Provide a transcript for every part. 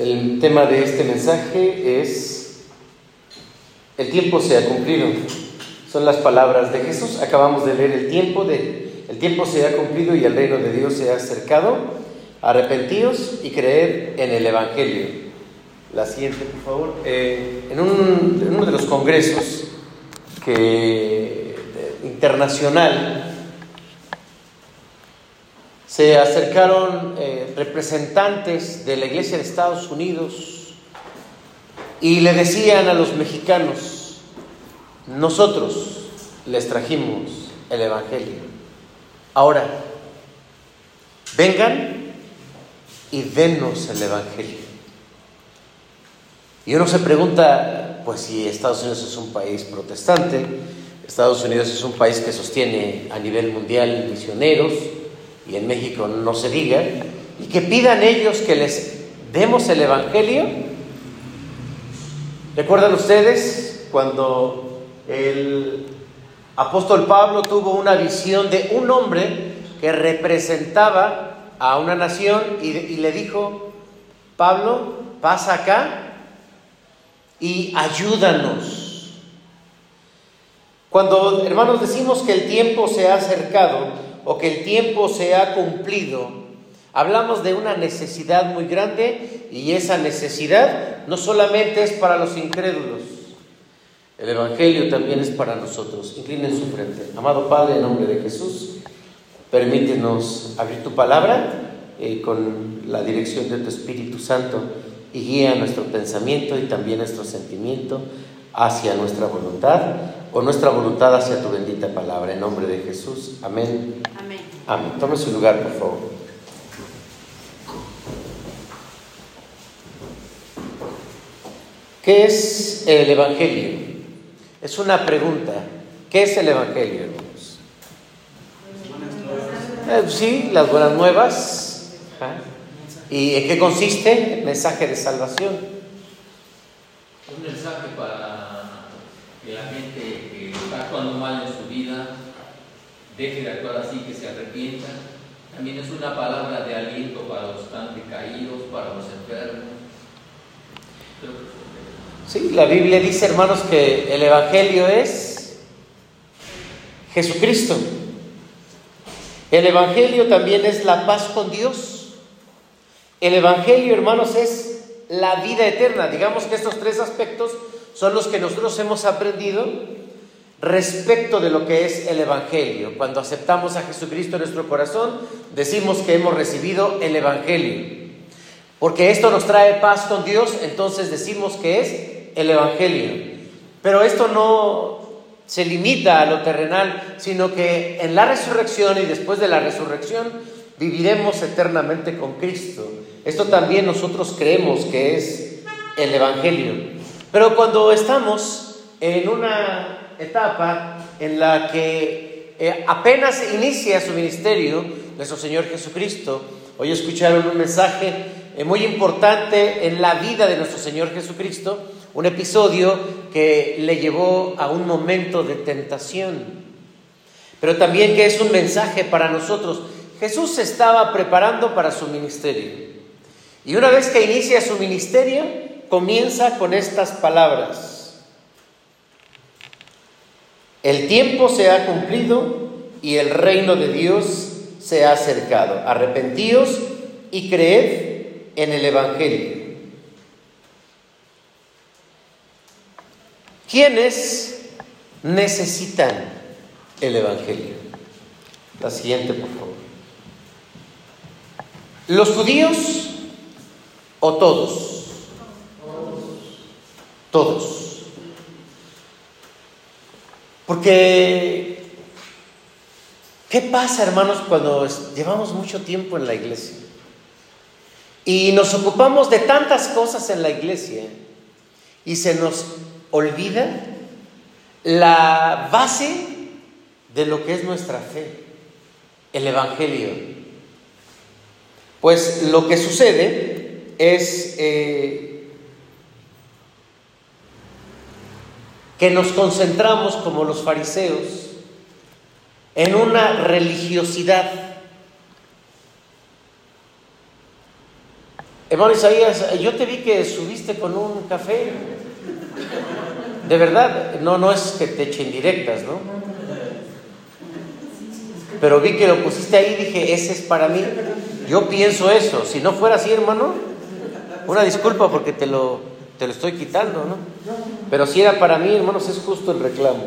El tema de este mensaje es, el tiempo se ha cumplido. Son las palabras de Jesús. Acabamos de leer el tiempo de, el tiempo se ha cumplido y el reino de Dios se ha acercado. Arrepentíos y creed en el Evangelio. La siguiente, por favor. Eh, en, uno de los congresos que, internacional se acercaron eh, representantes de la Iglesia de Estados Unidos y le decían a los mexicanos, nosotros les trajimos el Evangelio. Ahora, vengan y denos el Evangelio. Y uno se pregunta, pues si Estados Unidos es un país protestante, Estados Unidos es un país que sostiene a nivel mundial misioneros, y en México no se diga, y que pidan ellos que les demos el Evangelio. ¿Recuerdan ustedes cuando el apóstol Pablo tuvo una visión de un hombre que representaba a una nación y, le dijo, Pablo, pasa acá y ayúdanos. Cuando, hermanos, decimos que el tiempo se ha acercado, o que el tiempo se ha cumplido, hablamos de una necesidad muy grande y esa necesidad no solamente es para los incrédulos, el Evangelio también es para nosotros. Inclinen su frente. Amado Padre, en nombre de Jesús, permítenos abrir tu palabra eh, con la dirección de tu Espíritu Santo y guía nuestro pensamiento y también nuestro sentimiento hacia nuestra voluntad o nuestra voluntad hacia tu bendita palabra. En nombre de Jesús. Amén. Amén. Amén. Tome su lugar, por favor. ¿Qué es el Evangelio? Es una pregunta. ¿Qué es el Evangelio, hermanos? Eh, sí, las buenas nuevas. ¿Y en qué consiste? El mensaje de salvación. Un mensaje para que la gente que está actuando mal en su vida deje de actuar así, que se arrepienta. También es una palabra de aliento para los están decaídos, para los enfermos. Sí, la Biblia dice, hermanos, que el Evangelio es Jesucristo. El Evangelio también es la paz con Dios. El Evangelio, hermanos, es la vida eterna. Digamos que estos tres aspectos son los que nosotros hemos aprendido respecto de lo que es el Evangelio. Cuando aceptamos a Jesucristo en nuestro corazón, decimos que hemos recibido el Evangelio. Porque esto nos trae paz con Dios, entonces decimos que es el Evangelio. Pero esto no se limita a lo terrenal, sino que en la resurrección y después de la resurrección viviremos eternamente con Cristo. Esto también nosotros creemos que es el Evangelio. Pero cuando estamos en una etapa en la que eh, apenas inicia su ministerio, nuestro Señor Jesucristo. Hoy escucharon un mensaje eh, muy importante en la vida de nuestro Señor Jesucristo, un episodio que le llevó a un momento de tentación, pero también que es un mensaje para nosotros. Jesús se estaba preparando para su ministerio. Y una vez que inicia su ministerio, comienza con estas palabras. El tiempo se ha cumplido y el reino de Dios se ha acercado. Arrepentíos y creed en el Evangelio. ¿Quiénes necesitan el Evangelio? La siguiente, por favor. ¿Los judíos o todos? Todos. Porque, ¿qué pasa, hermanos, cuando llevamos mucho tiempo en la iglesia? Y nos ocupamos de tantas cosas en la iglesia y se nos olvida la base de lo que es nuestra fe, el Evangelio. Pues lo que sucede es eh, que nos concentramos como los fariseos en una religiosidad Hermano Isaías, yo te vi que subiste con un café. De verdad, no, no es que te eche indirectas, ¿no? Pero vi que lo pusiste ahí y dije, ese es para mí. Yo pienso eso. Si no fuera así, hermano, una disculpa porque te lo, te lo estoy quitando, ¿no? Pero si era para mí, hermanos, es justo el reclamo.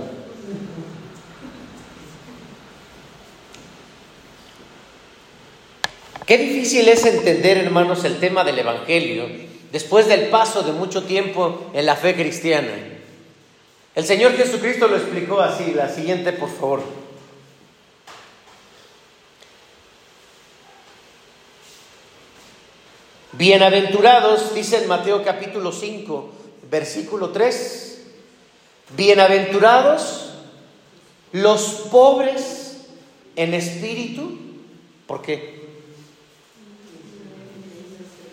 Qué difícil es entender, hermanos, el tema del Evangelio después del paso de mucho tiempo en la fe cristiana. El Señor Jesucristo lo explicó así, la siguiente, por favor. Bienaventurados, dice en Mateo capítulo 5, versículo 3, bienaventurados los pobres en espíritu, ¿por qué?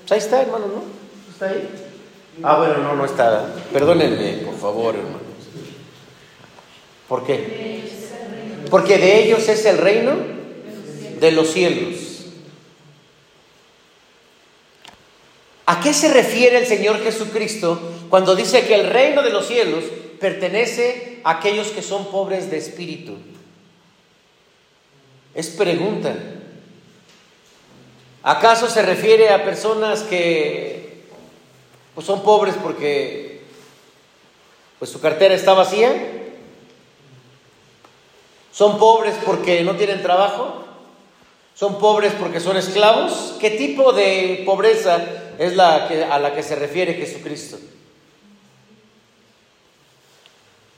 Pues ahí está, hermano, ¿no? ¿Está ahí? Ah, bueno, no, no está. Perdónenme, por favor, hermanos. ¿Por qué? Porque de ellos es el reino de los cielos. ¿A qué se refiere el Señor Jesucristo cuando dice que el reino de los cielos pertenece a aquellos que son pobres de espíritu? Es pregunta. ¿Acaso se refiere a personas que pues, son pobres porque pues, su cartera está vacía? ¿Son pobres porque no tienen trabajo? ¿Son pobres porque son esclavos? ¿Qué tipo de pobreza es la que, a la que se refiere Jesucristo?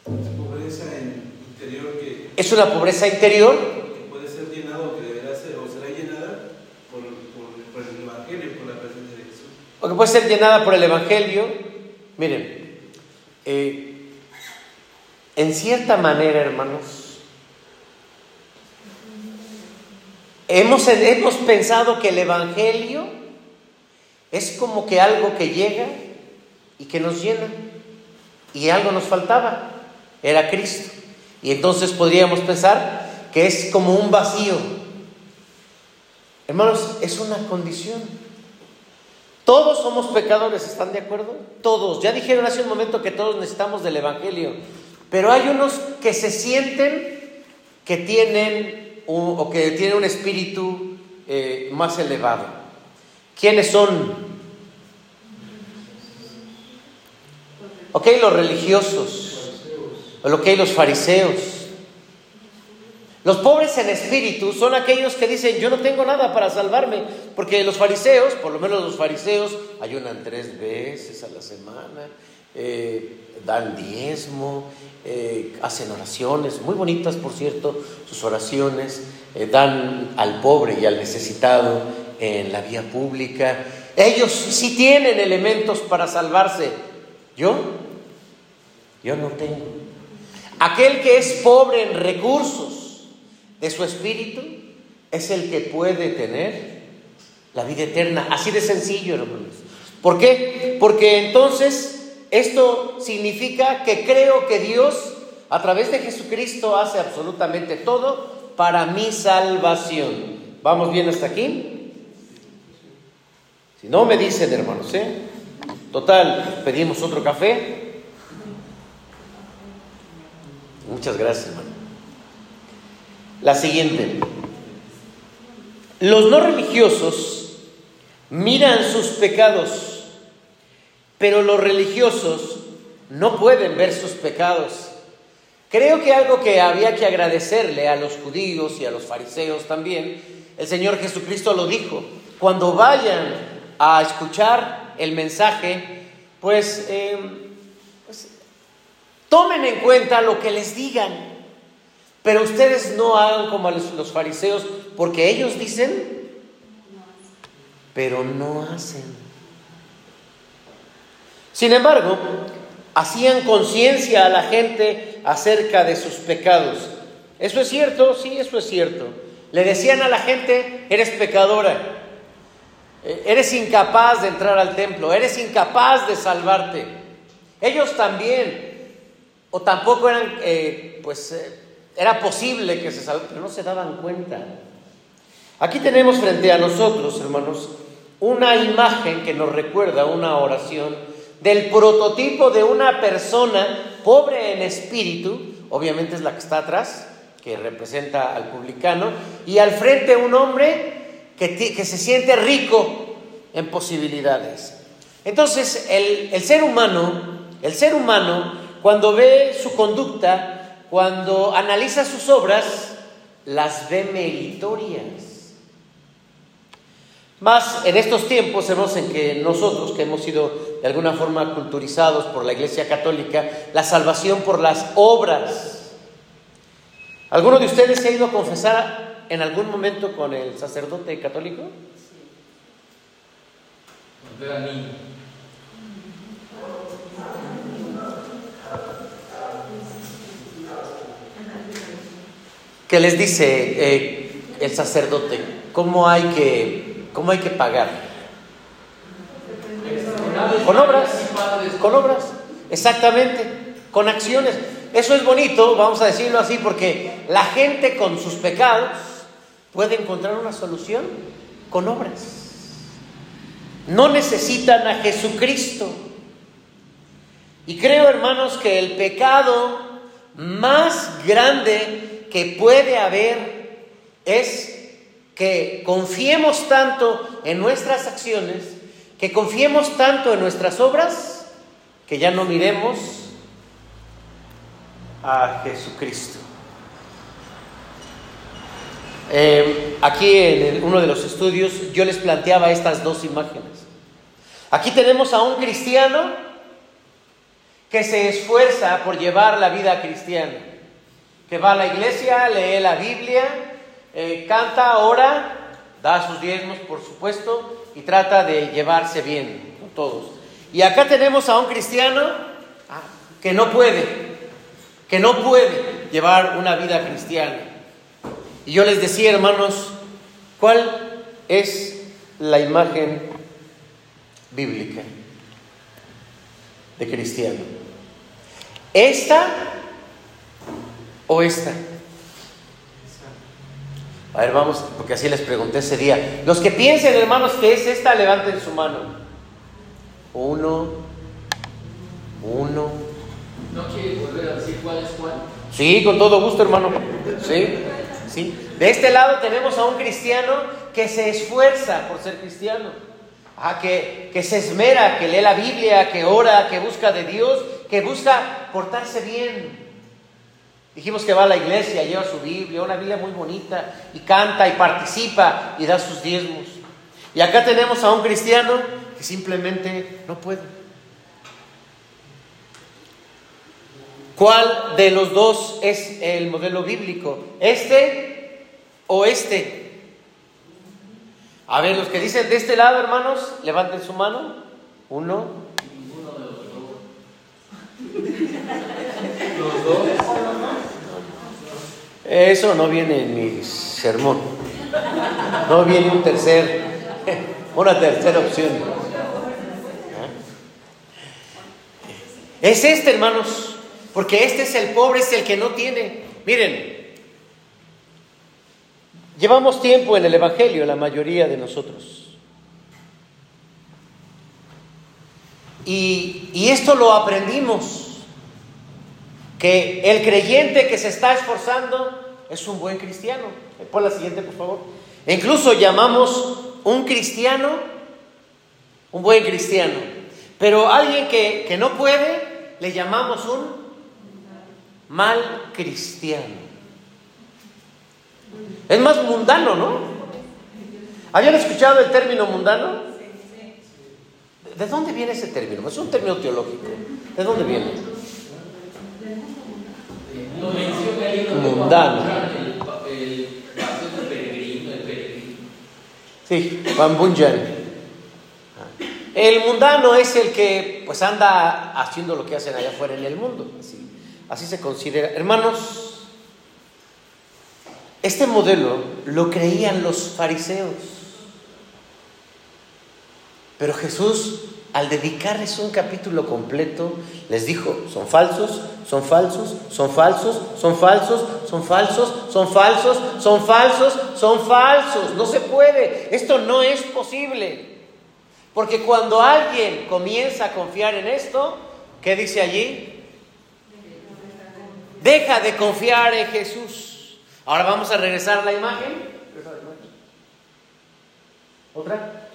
Pobreza interior que, Es una pobreza interior que puede ser llenada o que deberá ser o será llenada por, por- por el Evangelio, por la presencia de Jesús. o que puede ser llenada por el Evangelio. Miren, eh, en cierta manera, hermanos, hemos, hemos pensado que el Evangelio es como que algo que llega y que nos llena. Y algo nos faltaba, era Cristo. Y entonces podríamos pensar que es como un vacío. Hermanos, es una condición. Todos somos pecadores, ¿están de acuerdo? Todos. Ya dijeron hace un momento que todos necesitamos del Evangelio. Pero hay unos que se sienten que tienen o que tienen un espíritu eh, más elevado. ¿Quiénes son? Ok, los religiosos. Ok, los fariseos. Los pobres en espíritu son aquellos que dicen, yo no tengo nada para salvarme, porque los fariseos, por lo menos los fariseos, ayunan tres veces a la semana, eh, dan diezmo, eh, hacen oraciones, muy bonitas por cierto, sus oraciones, eh, dan al pobre y al necesitado en la vía pública. Ellos sí tienen elementos para salvarse. Yo, yo no tengo. Aquel que es pobre en recursos, de su espíritu es el que puede tener la vida eterna. Así de sencillo, hermanos. ¿Por qué? Porque entonces esto significa que creo que Dios a través de Jesucristo hace absolutamente todo para mi salvación. ¿Vamos bien hasta aquí? Si no me dicen, hermanos, ¿eh? Total, pedimos otro café. Muchas gracias, hermano. La siguiente. Los no religiosos miran sus pecados, pero los religiosos no pueden ver sus pecados. Creo que algo que había que agradecerle a los judíos y a los fariseos también, el Señor Jesucristo lo dijo, cuando vayan a escuchar el mensaje, pues, eh, pues tomen en cuenta lo que les digan. Pero ustedes no hagan como los, los, fariseos, porque ellos dicen, pero no hacen. Sin embargo, hacían conciencia a la gente acerca de sus pecados. ¿Eso es cierto? Sí, eso es cierto. Le decían a la gente, eres pecadora, eres incapaz de entrar al templo, eres incapaz de salvarte. Ellos también, o tampoco eran, eh, pues, eh, era posible que se salvaran, pero no se daban cuenta. Aquí tenemos frente a nosotros, hermanos, una imagen que nos recuerda una oración del prototipo de una persona pobre en espíritu, obviamente es la que está atrás, que representa al publicano, y al frente un hombre que, que se siente rico en posibilidades. Entonces, el, el ser humano, el ser humano, cuando ve su conducta, cuando analiza sus obras, las ve meritorias. Más en estos tiempos, hermanos, en que nosotros que hemos sido de alguna forma culturizados por la Iglesia Católica, la salvación por las obras. ¿Alguno de ustedes se ha ido a confesar en algún momento con el sacerdote católico? Cuando era niño. ¿Qué les dice eh, el sacerdote? ¿Cómo hay que ¿Cómo hay que pagar? Con obras, con obras, exactamente, con acciones. Eso es bonito, vamos a decirlo así, porque la gente con sus pecados puede encontrar una solución con obras. No necesitan a Jesucristo. Y creo, hermanos, que el pecado más grande que puede haber es que confiemos tanto en nuestras acciones, que confiemos tanto en nuestras obras, que ya no miremos a Jesucristo. Eh, aquí en uno de los estudios yo les planteaba estas dos imágenes. Aquí tenemos a un cristiano que se esfuerza por llevar la vida cristiana, que va a la iglesia, lee la Biblia, eh, canta, ora, da sus diezmos, por supuesto, y trata de llevarse bien con todos. Y acá tenemos a un cristiano que no puede, que no puede llevar una vida cristiana. Y yo les decía, hermanos, ¿cuál es la imagen bíblica de cristiano? ¿Esta o esta? A ver, vamos, porque así les pregunté ese día. Los que piensen, hermanos, que es esta, levanten su mano. Uno, uno. ¿No quiere volver a decir cuál es cuál? Sí, con todo gusto, hermano. Sí, sí. De este lado tenemos a un cristiano que se esfuerza por ser cristiano. Ah, que, que se esmera, que lee la Biblia, que ora, que busca de Dios, que busca portarse bien, Dijimos que va a la iglesia, lleva su Biblia, una Biblia muy bonita, y canta y participa y da sus diezmos. Y acá tenemos a un cristiano que simplemente no puede. ¿Cuál de los dos es el modelo bíblico? ¿Este o este? A ver, los que dicen de este lado, hermanos, levanten su mano. Uno. Ninguno de los dos. Los dos. Eso no viene en mi sermón. No viene un tercer, una tercera opción. Es este, hermanos, porque este es el pobre, es el que no tiene. Miren, llevamos tiempo en el Evangelio, la mayoría de nosotros. Y, y esto lo aprendimos que el creyente que se está esforzando es un buen cristiano. Pon la siguiente, por favor. E incluso llamamos un cristiano un buen cristiano. Pero alguien que, que no puede, le llamamos un mal cristiano. Es más mundano, ¿no? ¿Habían escuchado el término mundano? ¿De dónde viene ese término? Es un término teológico. ¿De dónde viene? Peregrino. Sí, Van Bunyan. El mundano es el que pues anda haciendo lo que hacen allá afuera en el mundo. Así, así se considera. Hermanos, este modelo lo creían los fariseos. Pero Jesús, al dedicarles un capítulo completo, les dijo, son falsos, son falsos, son falsos, son falsos, son falsos, son falsos, son falsos, son falsos. No se puede. Esto no es posible. Porque cuando alguien comienza a confiar en esto, ¿qué dice allí? Deja de confiar en Jesús. Ahora vamos a regresar a la imagen. ¿Otra?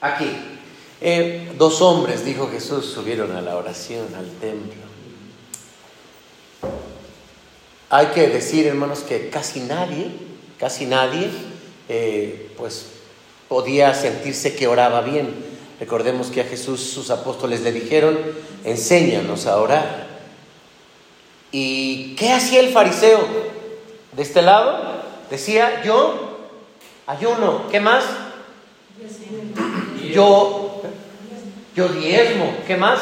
Aquí. Eh, dos hombres, dijo Jesús, subieron a la oración al templo. Hay que decir, hermanos, que casi nadie, casi nadie, eh, pues podía sentirse que oraba bien. Recordemos que a Jesús sus apóstoles le dijeron, enséñanos a orar. ¿Y qué hacía el fariseo? De este lado decía, yo ayuno, ¿qué más? Yo, yo diezmo, ¿qué más?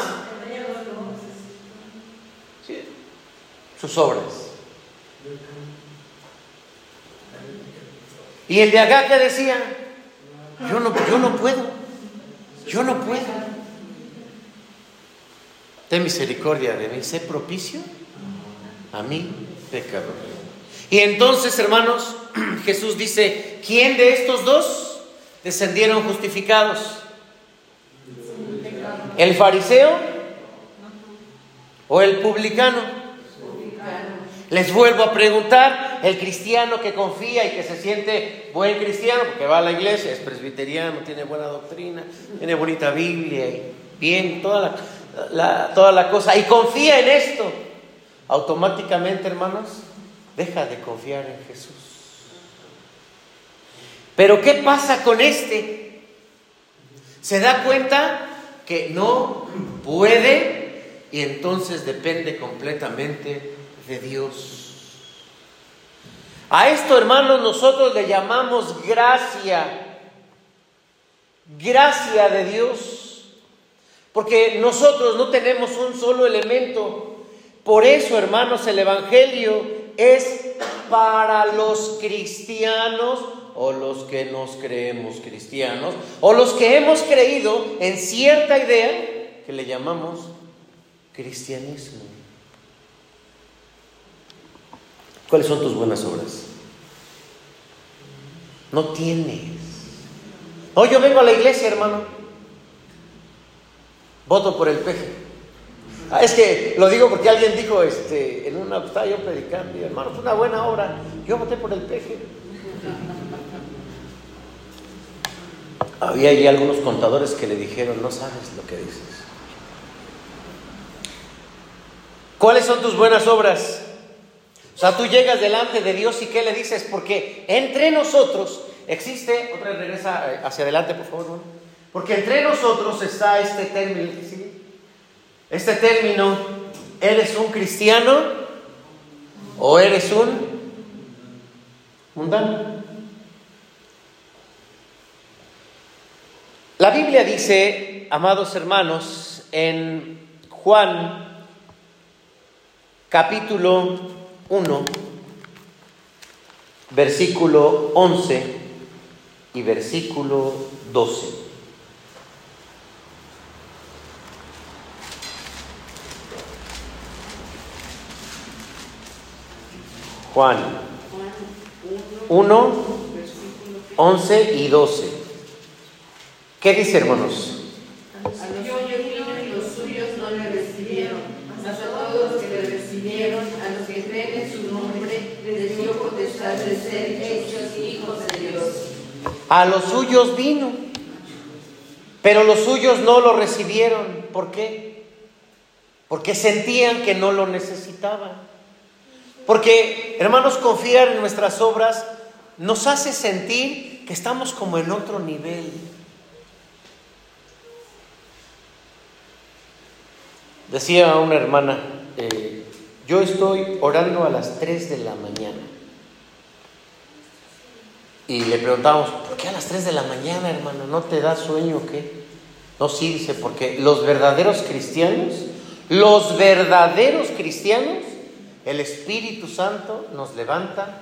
sus obras. Y el de acá que decía, yo no, yo no puedo, yo no puedo. Ten misericordia de mí, sé propicio a mí, pecador. Y entonces, hermanos, Jesús dice, ¿quién de estos dos descendieron justificados? ¿El fariseo o el publicano? Les vuelvo a preguntar, el cristiano que confía y que se siente buen cristiano, porque va a la iglesia, es presbiteriano, tiene buena doctrina, tiene bonita Biblia, y bien, toda la, toda la cosa, y confía en esto, automáticamente, hermanos, deja de confiar en Jesús. Pero ¿qué pasa con este? Se da cuenta que no puede y entonces depende completamente de Dios. A esto, hermanos, nosotros le llamamos gracia. Gracia de Dios. Porque nosotros no tenemos un solo elemento. Por eso, hermanos, el Evangelio es para los cristianos o los que nos creemos cristianos o los que hemos creído en cierta idea que le llamamos cristianismo. ¿Cuáles son tus buenas obras? No tienes. No, yo vengo a la iglesia, hermano. Voto por el peje. Ah, es que lo digo porque alguien dijo, este, en una, estaba yo predicando, y, hermano, fue una buena obra. Yo voté por el peje. Había ahí algunos contadores que le dijeron, no sabes lo que dices. ¿Cuáles son tus buenas obras? O sea, tú llegas delante de Dios y ¿qué le dices? Porque entre nosotros existe, otra vez regresa eh, hacia adelante, por favor, porque entre nosotros está este término, este término, ¿eres un cristiano o eres un mundano? La Biblia dice, amados hermanos, en Juan capítulo 1, versículo 11 y versículo 12. Juan 1, 11 y 12. ¿Qué dice, hermanos? A los suyos vino, pero los suyos no lo recibieron. ¿Por qué? Porque sentían que no lo necesitaban. Porque, hermanos, confiar en nuestras obras nos hace sentir que estamos como en otro nivel. Decía una hermana, eh, yo estoy orando a las 3 de la mañana. Y le preguntábamos, ¿por qué a las 3 de la mañana, hermano? ¿No te da sueño o qué? No, sí, dice, porque los verdaderos cristianos, los verdaderos cristianos, el Espíritu Santo nos levanta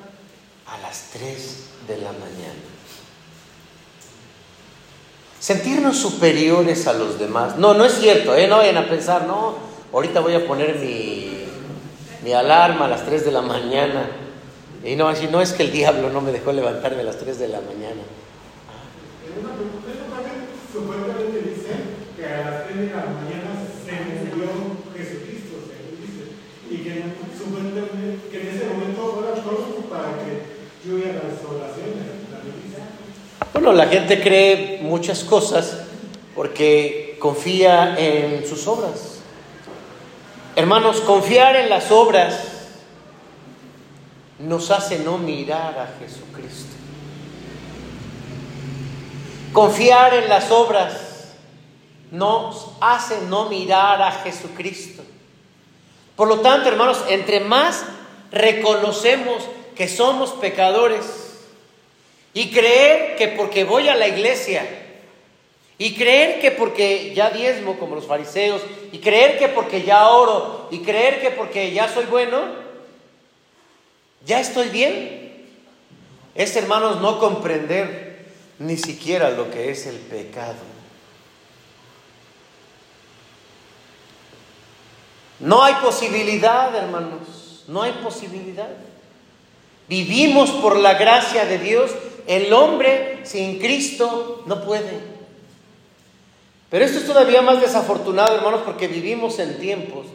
a las 3 de la mañana. Sentirnos superiores a los demás. No, no es cierto, ¿eh? no vayan a pensar, no, ahorita voy a poner mi, mi alarma a las 3 de la mañana y no, no es que el diablo no me dejó levantarme a las 3 de la mañana. La gente cree muchas cosas porque confía en sus obras. Hermanos, confiar en las obras nos hace no mirar a Jesucristo. Confiar en las obras nos hace no mirar a Jesucristo. Por lo tanto, hermanos, entre más reconocemos que somos pecadores y creer que porque voy a la iglesia y creer que porque ya diezmo como los fariseos y creer que porque ya oro y creer que porque ya soy bueno, ya estoy bien, es hermanos no comprender ni siquiera lo que es el pecado. No hay posibilidad, hermanos, no hay posibilidad. Vivimos por la gracia de Dios. El hombre sin Cristo no puede. Pero esto es todavía más desafortunado, hermanos, porque vivimos en tiempos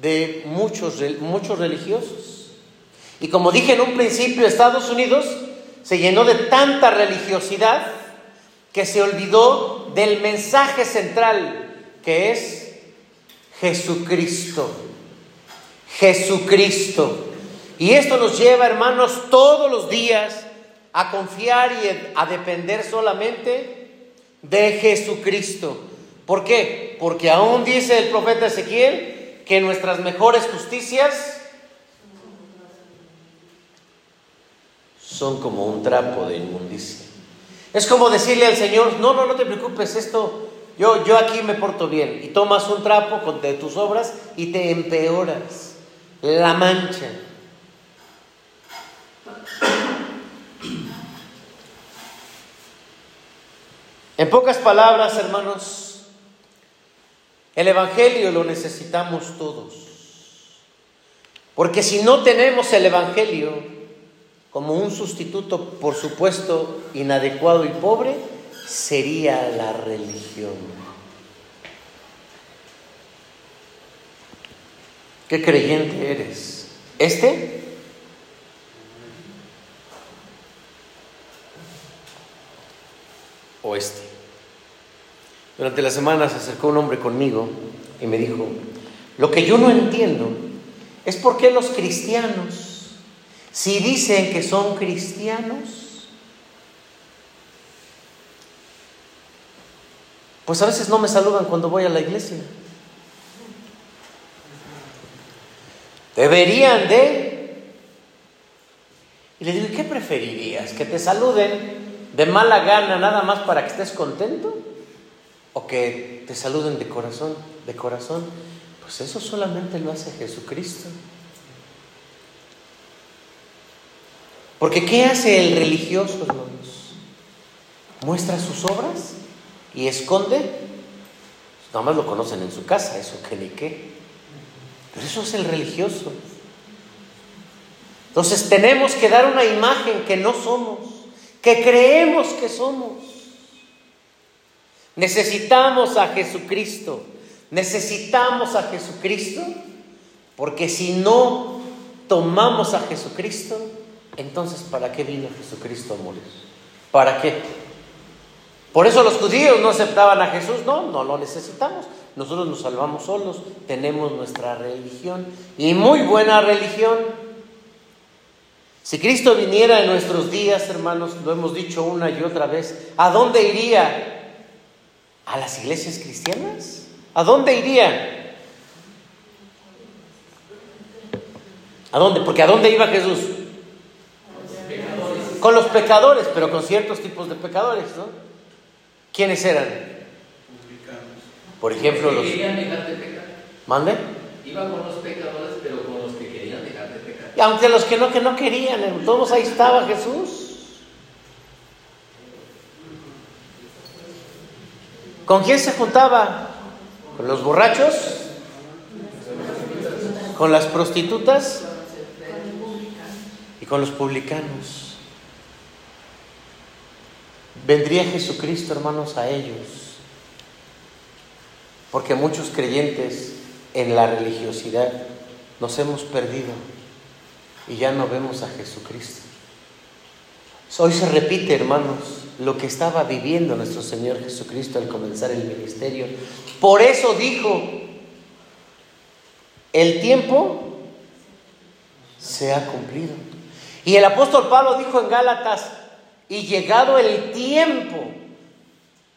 de muchos, muchos religiosos. Y como dije en un principio, Estados Unidos se llenó de tanta religiosidad que se olvidó del mensaje central que es Jesucristo. Jesucristo. Y esto nos lleva, hermanos, todos los días a confiar y a depender solamente de Jesucristo. ¿Por qué? Porque aún dice el profeta Ezequiel que nuestras mejores justicias son como un trapo de inmundicia. Es como decirle al Señor, no, no, no te preocupes, esto, yo, yo aquí me porto bien. Y tomas un trapo de tus obras y te empeoras la mancha. En pocas palabras, hermanos, el Evangelio lo necesitamos todos. Porque si no tenemos el Evangelio, como un sustituto, por supuesto, inadecuado y pobre, sería la religión. ¿Qué creyente eres? ¿Este? ¿O este? Durante la semana se acercó un hombre conmigo y me dijo, lo que yo no entiendo es por qué los cristianos si dicen que son cristianos, pues a veces no me saludan cuando voy a la iglesia. Deberían de... Y le digo, ¿qué preferirías? ¿Que te saluden de mala gana nada más para que estés contento? ¿O que te saluden de corazón? De corazón. Pues eso solamente lo hace Jesucristo. Porque ¿qué hace el religioso, hermanos? Muestra sus obras y esconde. Nada más lo conocen en su casa, eso que ni qué. Pero eso es el religioso. Entonces tenemos que dar una imagen que no somos, que creemos que somos. Necesitamos a Jesucristo. Necesitamos a Jesucristo porque si no tomamos a Jesucristo, entonces, ¿para qué vino Jesucristo a morir? ¿Para qué? Por eso los judíos no aceptaban a Jesús. No, no lo necesitamos. Nosotros nos salvamos solos, tenemos nuestra religión y muy buena religión. Si Cristo viniera en nuestros días, hermanos, lo hemos dicho una y otra vez, ¿a dónde iría? ¿A las iglesias cristianas? ¿A dónde iría? ¿A dónde? Porque ¿a dónde iba Jesús? con los pecadores, pero con ciertos tipos de pecadores, ¿no? ¿Quiénes eran? Por ejemplo, los... querían dejar de pecar. ¿Mande? Iba con los pecadores, pero con los que querían dejar de pecar. Y aunque los que no, que no querían, todos ahí estaba Jesús. ¿Con quién se juntaba? ¿Con los borrachos? ¿Con las prostitutas? Y con los publicanos. Vendría Jesucristo, hermanos, a ellos. Porque muchos creyentes en la religiosidad nos hemos perdido y ya no vemos a Jesucristo. Hoy se repite, hermanos, lo que estaba viviendo nuestro Señor Jesucristo al comenzar el ministerio. Por eso dijo, el tiempo se ha cumplido. Y el apóstol Pablo dijo en Gálatas, y llegado el tiempo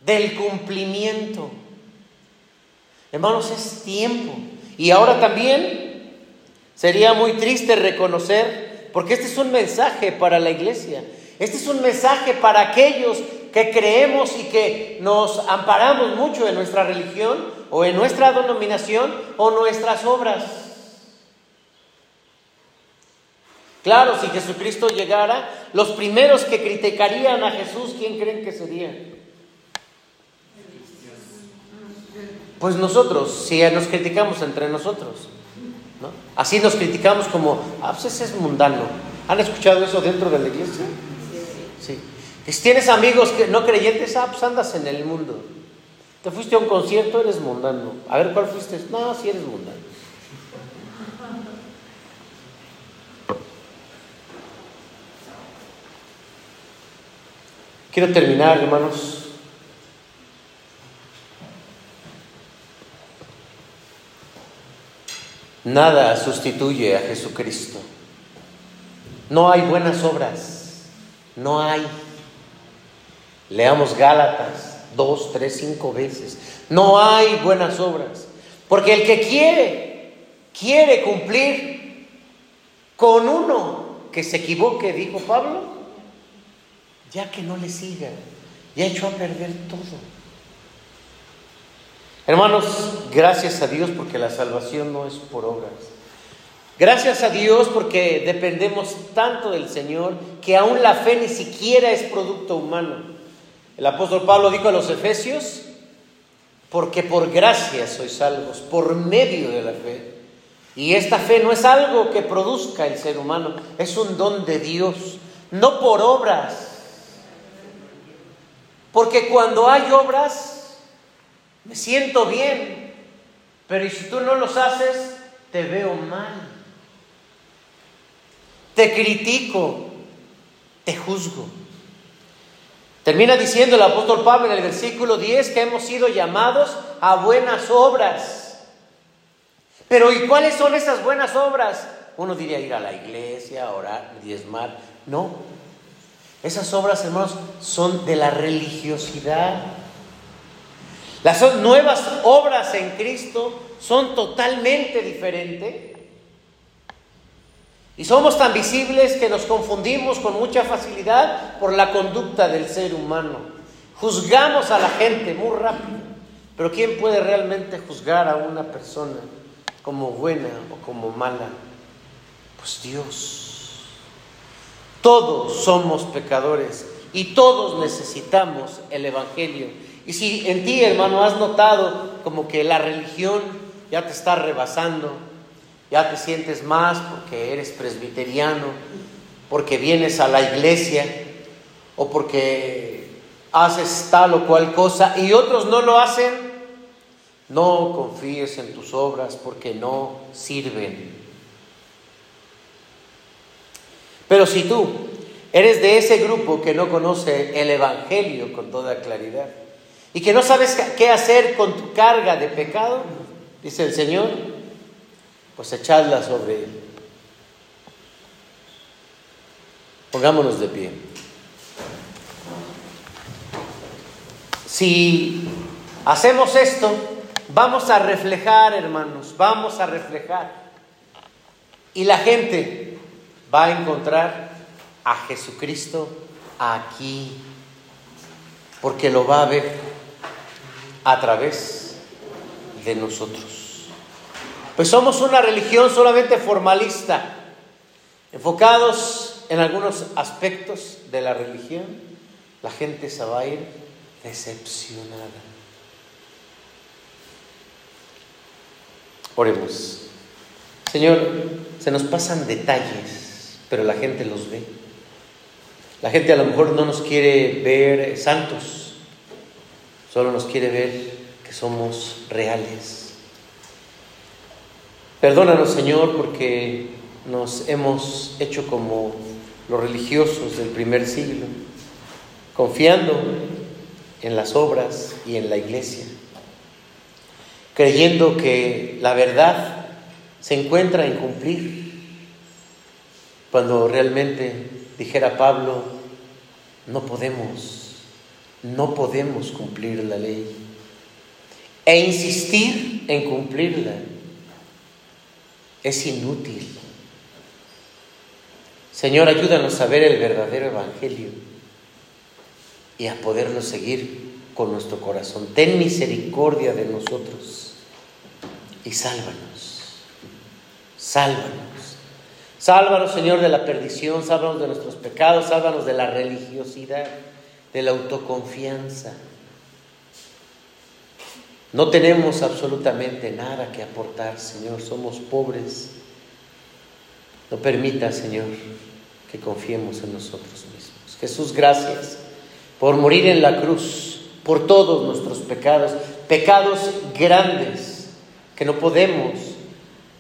del cumplimiento. Hermanos, es tiempo. Y ahora también sería muy triste reconocer, porque este es un mensaje para la iglesia, este es un mensaje para aquellos que creemos y que nos amparamos mucho en nuestra religión o en nuestra denominación o nuestras obras. Claro, si Jesucristo llegara, los primeros que criticarían a Jesús, ¿quién creen que serían? Pues nosotros, si nos criticamos entre nosotros. ¿no? Así nos criticamos como, ah, pues ese es mundano. ¿Han escuchado eso dentro de la iglesia? Si tienes amigos que no creyentes, ah, pues andas en el mundo. Te fuiste a un concierto, eres mundano. A ver, ¿cuál fuiste? No, sí eres mundano. Quiero terminar, hermanos. Nada sustituye a Jesucristo. No hay buenas obras. No hay. Leamos Gálatas dos, tres, cinco veces. No hay buenas obras. Porque el que quiere, quiere cumplir con uno que se equivoque, dijo Pablo, ya que no le siga, ya echó a perder todo. Hermanos, gracias a Dios porque la salvación no es por obras. Gracias a Dios porque dependemos tanto del Señor que aún la fe ni siquiera es producto humano. El apóstol Pablo dijo a los Efesios, porque por gracia sois salvos, por medio de la fe. Y esta fe no es algo que produzca el ser humano, es un don de Dios, no por obras, porque cuando hay obras, me siento bien, pero si tú no los haces, te veo mal. Te critico, te juzgo. Termina diciendo el apóstol Pablo en el versículo 10 que hemos sido llamados a buenas obras. Pero ¿y cuáles son esas buenas obras? Uno diría ir a la iglesia, orar, diezmar. No, esas obras, hermanos, son de la religiosidad. Las nuevas obras en Cristo son totalmente diferentes. Y somos tan visibles que nos confundimos con mucha facilidad por la conducta del ser humano. Juzgamos a la gente muy rápido. Pero ¿quién puede realmente juzgar a una persona como buena o como mala? Pues Dios. Todos somos pecadores y todos necesitamos el Evangelio. Y si en ti, hermano, has notado como que la religión ya te está rebasando, ya te sientes más porque eres presbiteriano, porque vienes a la iglesia o porque haces tal o cual cosa y otros no lo hacen, no confíes en tus obras porque no sirven. Pero si tú eres de ese grupo que no conoce el Evangelio con toda claridad y que no sabes qué hacer con tu carga de pecado, dice el Señor, pues echadla sobre él. Pongámonos de pie. Si hacemos esto, vamos a reflejar, hermanos, vamos a reflejar. Y la gente va a encontrar a Jesucristo aquí, porque lo va a ver a través de nosotros. Pues somos una religión solamente formalista, enfocados en algunos aspectos de la religión, la gente se va a ir decepcionada. Oremos. Señor, se nos pasan detalles pero la gente los ve. La gente a lo mejor no nos quiere ver santos, solo nos quiere ver que somos reales. Perdónanos, Señor, porque nos hemos hecho como los religiosos del primer siglo, confiando en las obras y en la iglesia, creyendo que la verdad se encuentra en cumplir, cuando realmente, dijera Pablo, no podemos, no podemos cumplir la ley. E insistir en cumplirla es inútil. Señor, ayúdanos a ver el verdadero Evangelio y a poderlo seguir con nuestro corazón. Ten misericordia de nosotros y sálvanos. Sálvanos. Sálvanos, Señor, de la perdición, sálvanos de nuestros pecados, sálvanos de la religiosidad, de la autoconfianza. No tenemos absolutamente nada que aportar, Señor, somos pobres. No permita, Señor, que confiemos en nosotros mismos. Jesús, gracias por morir en la cruz, por todos nuestros pecados, pecados grandes que no podemos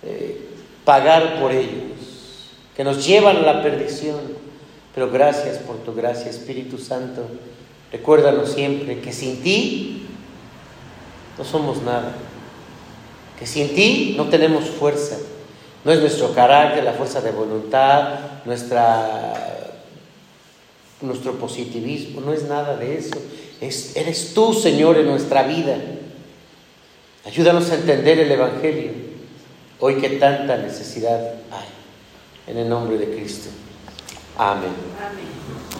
eh, pagar por ellos, que nos llevan a la perdición. Pero gracias por tu gracia, Espíritu Santo. Recuérdanos siempre que sin ti no somos nada, que sin ti no tenemos fuerza no es nuestro carácter, la fuerza de voluntad, nuestro positivismo, no es nada de eso. Es, eres tú, Señor, en nuestra vida. Ayúdanos a entender el Evangelio, hoy que tanta necesidad hay. En el nombre de Cristo. Amén. Amén.